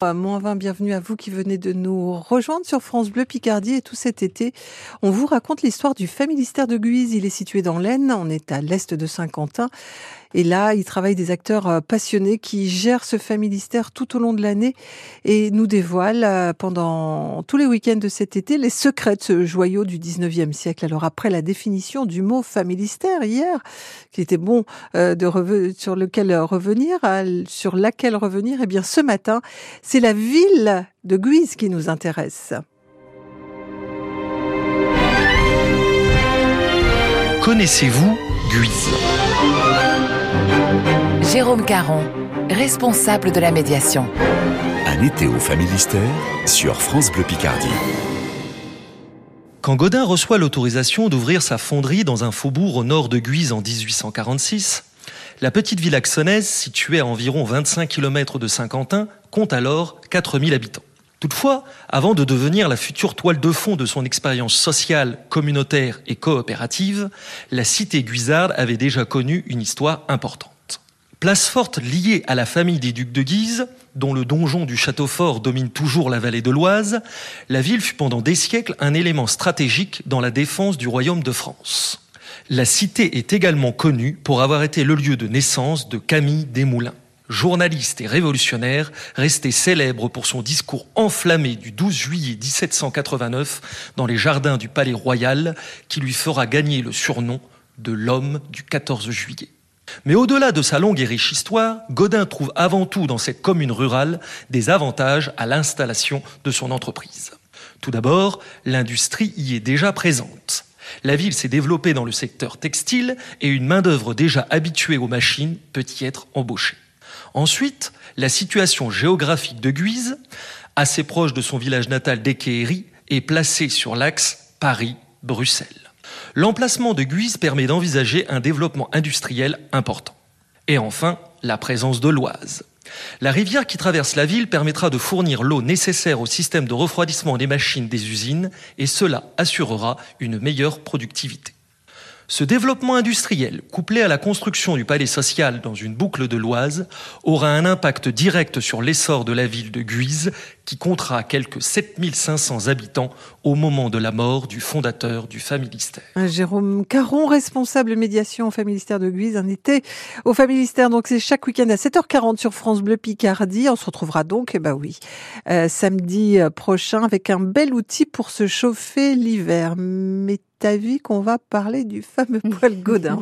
Moins 20, bienvenue à vous qui venez de nous rejoindre sur France Bleu Picardie et tout cet été, on vous raconte l'histoire du Familistère de Guise. Il est situé dans l'Aisne, on est à l'est de Saint-Quentin. Et là, il travaille des acteurs euh, passionnés qui gèrent ce familistère tout au long de l'année et nous dévoilent euh, pendant tous les week-ends de cet été les secrets de ce joyau du 19e siècle. Alors après la définition du mot familistère hier, qui était bon de sur lequel revenir, sur laquelle revenir, eh bien ce matin, c'est la ville de Guise qui nous intéresse. Connaissez-vous Guise Jérôme Caron, responsable de la médiation. Un été au Familistère sur France Bleu Picardie. Quand Godin reçoit l'autorisation d'ouvrir sa fonderie dans un faubourg au nord de Guise en 1846, la petite ville axonaise, située à environ 25 km de Saint-Quentin, compte alors 4000 habitants. Toutefois, avant de devenir la future toile de fond de son expérience sociale, communautaire et coopérative, la cité guisarde avait déjà connu une histoire importante. Place forte liée à la famille des ducs de Guise, dont le donjon du château fort domine toujours la vallée de l'Oise, la ville fut pendant des siècles un élément stratégique dans la défense du royaume de France. La cité est également connue pour avoir été le lieu de naissance de Camille Desmoulins. Journaliste et révolutionnaire, resté célèbre pour son discours enflammé du 12 juillet 1789 dans les jardins du Palais Royal, qui lui fera gagner le surnom de l'homme du 14 juillet. Mais au-delà de sa longue et riche histoire, Godin trouve avant tout dans cette commune rurale des avantages à l'installation de son entreprise. Tout d'abord, l'industrie y est déjà présente. La ville s'est développée dans le secteur textile et une main-d'œuvre déjà habituée aux machines peut y être embauchée. Ensuite, la situation géographique de Guise, assez proche de son village natal d'Ekéhéry, est placée sur l'axe Paris-Bruxelles. L'emplacement de Guise permet d'envisager un développement industriel important. Et enfin, la présence de l'Oise. La rivière qui traverse la ville permettra de fournir l'eau nécessaire au système de refroidissement des machines des usines et cela assurera une meilleure productivité. Ce développement industriel, couplé à la construction du palais social dans une boucle de l'Oise, aura un impact direct sur l'essor de la ville de Guise, qui comptera quelques 7500 habitants au moment de la mort du fondateur du Familistère. Jérôme Caron, responsable médiation au Familistère de Guise, un été au Familistère. Donc c'est chaque week-end à 7h40 sur France Bleu Picardie. On se retrouvera donc, eh ben oui, euh, samedi prochain avec un bel outil pour se chauffer l'hiver. T'as vu qu'on va parler du fameux poil Godin.